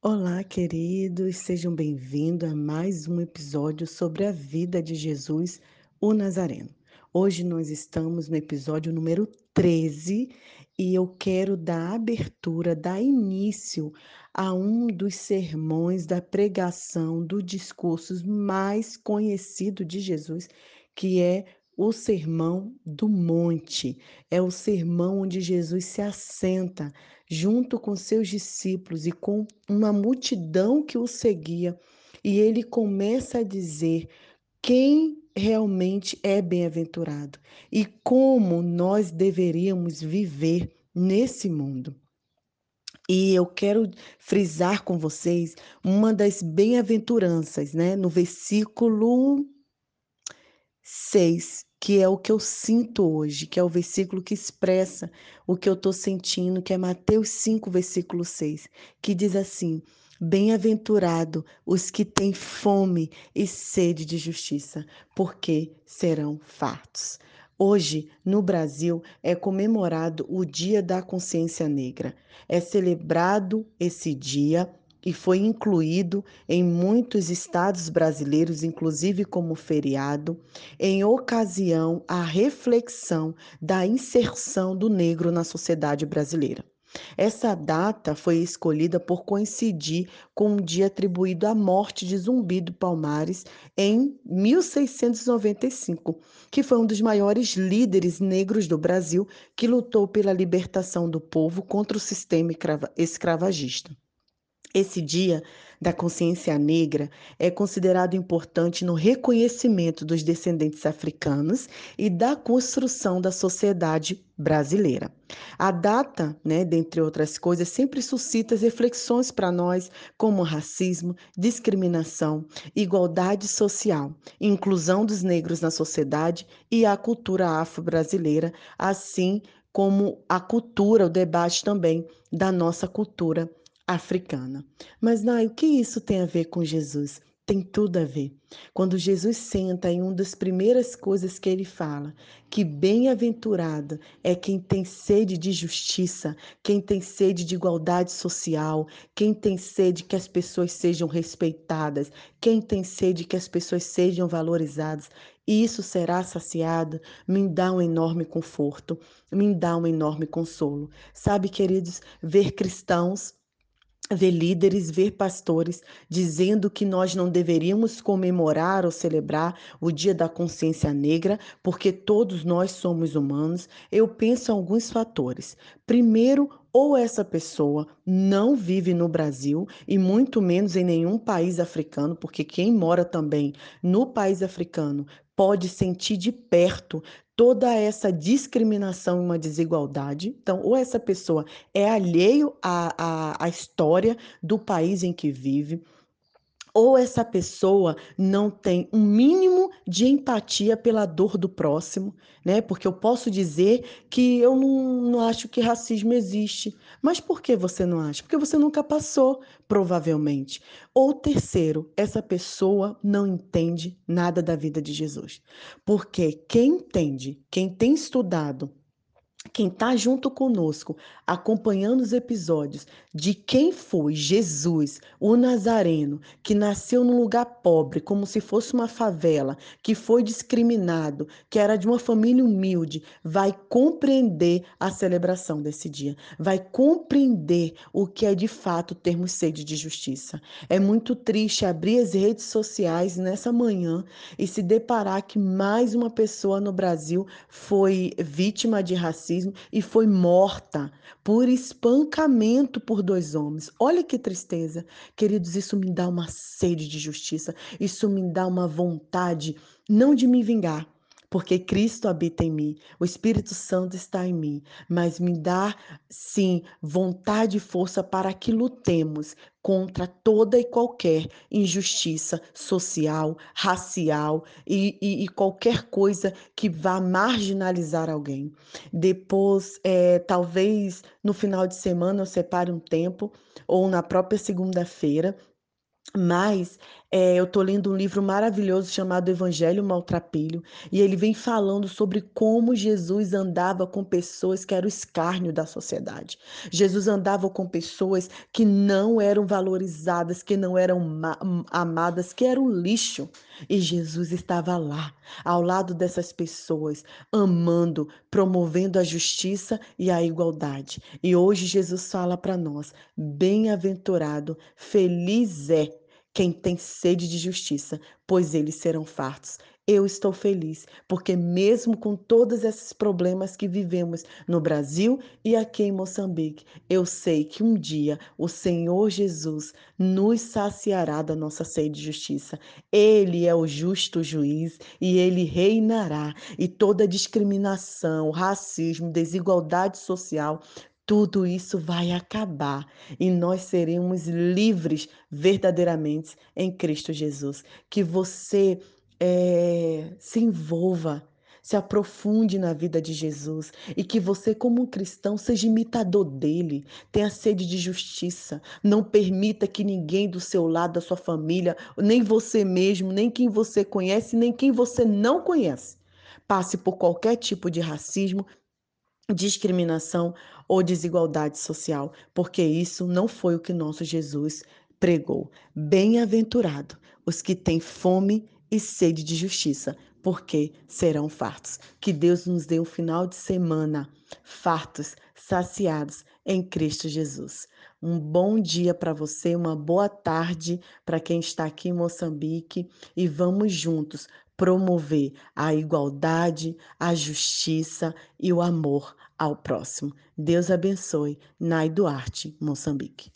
Olá, queridos, sejam bem-vindos a mais um episódio sobre a vida de Jesus, o Nazareno. Hoje nós estamos no episódio número 13 e eu quero dar abertura, dar início a um dos sermões da pregação dos discursos mais conhecido de Jesus, que é o Sermão do Monte. É o sermão onde Jesus se assenta junto com seus discípulos e com uma multidão que o seguia, e ele começa a dizer quem realmente é bem-aventurado e como nós deveríamos viver nesse mundo. E eu quero frisar com vocês uma das bem-aventuranças, né? No versículo 6, que é o que eu sinto hoje, que é o versículo que expressa o que eu estou sentindo, que é Mateus 5, versículo 6, que diz assim: Bem-aventurado os que têm fome e sede de justiça, porque serão fartos. Hoje, no Brasil, é comemorado o Dia da Consciência Negra. É celebrado esse dia e foi incluído em muitos estados brasileiros, inclusive como feriado, em ocasião à reflexão da inserção do negro na sociedade brasileira. Essa data foi escolhida por coincidir com um dia atribuído à morte de Zumbi do Palmares em 1695, que foi um dos maiores líderes negros do Brasil que lutou pela libertação do povo contra o sistema escravagista. Esse dia da consciência negra é considerado importante no reconhecimento dos descendentes africanos e da construção da sociedade brasileira. A data, né, dentre outras coisas, sempre suscita reflexões para nós como racismo, discriminação, igualdade social, inclusão dos negros na sociedade e a cultura afro-brasileira, assim como a cultura, o debate também da nossa cultura africana. Mas, Nai, o que isso tem a ver com Jesus? Tem tudo a ver. Quando Jesus senta em uma das primeiras coisas que ele fala, que bem-aventurado é quem tem sede de justiça, quem tem sede de igualdade social, quem tem sede que as pessoas sejam respeitadas, quem tem sede que as pessoas sejam valorizadas. E isso será saciado, me dá um enorme conforto, me dá um enorme consolo. Sabe, queridos, ver cristãos ver líderes, ver pastores dizendo que nós não deveríamos comemorar ou celebrar o Dia da Consciência Negra, porque todos nós somos humanos, eu penso em alguns fatores. Primeiro, ou essa pessoa não vive no Brasil e muito menos em nenhum país africano, porque quem mora também no país africano pode sentir de perto toda essa discriminação e uma desigualdade. Então, ou essa pessoa é alheio à, à, à história do país em que vive, ou essa pessoa não tem um mínimo de empatia pela dor do próximo, né? Porque eu posso dizer que eu não, não acho que racismo existe. Mas por que você não acha? Porque você nunca passou, provavelmente. Ou terceiro, essa pessoa não entende nada da vida de Jesus. Porque quem entende, quem tem estudado, quem está junto conosco, acompanhando os episódios de quem foi Jesus, o Nazareno, que nasceu num lugar pobre, como se fosse uma favela, que foi discriminado, que era de uma família humilde, vai compreender a celebração desse dia, vai compreender o que é de fato termos sede de justiça. É muito triste abrir as redes sociais nessa manhã e se deparar que mais uma pessoa no Brasil foi vítima de racismo e foi morta por espancamento por dois homens. Olha que tristeza. Queridos, isso me dá uma sede de justiça, isso me dá uma vontade não de me vingar, porque Cristo habita em mim, o Espírito Santo está em mim, mas me dá, sim, vontade e força para que lutemos contra toda e qualquer injustiça social, racial e, e, e qualquer coisa que vá marginalizar alguém. Depois, é, talvez no final de semana eu separe um tempo, ou na própria segunda-feira, Mas, eh, eu tô lendo um livro maravilhoso chamado Evangelho Maltrapilho, e ele vem falando sobre como Jesus andava com pessoas que eram escárnio da sociedade. Jesus andava com pessoas que não eram valorizadas, que não eram ma amadas, que eram lixo. E Jesus estava lá, ao lado dessas pessoas, amando, promovendo a justiça e a igualdade. E hoje Jesus fala para nós: "Bem-aventurado, feliz é quem tem sede de justiça, pois eles serão fartos. Eu estou feliz, porque mesmo com todos esses problemas que vivemos no Brasil e aqui em Moçambique, eu sei que um dia o Senhor Jesus nos saciará da nossa sede de justiça. Ele é o justo juiz e ele reinará, e toda discriminação, racismo, desigualdade social tudo isso vai acabar e nós seremos livres verdadeiramente em Cristo Jesus. Que você eh, se envolva, se aprofunde na vida de Jesus e que você, como um cristão, seja imitador dele, tenha sede de justiça. Não permita que ninguém do seu lado, da sua família, nem você mesmo, nem quem você conhece, nem quem você não conhece, passe por qualquer tipo de racismo, discriminação ou desigualdade social, porque isso não foi o que nosso Jesus pregou. Bem-aventurado os que têm fome e sede de justiça, porque serão fartos. Que Deus nos dê um final de semana fartos, saciados em Cristo Jesus. Um bom dia para você, uma boa tarde para quem está aqui em Moçambique e vamos juntos promover a igualdade, a justiça e o amor ao próximo. Deus abençoe. Nai Duarte, Moçambique.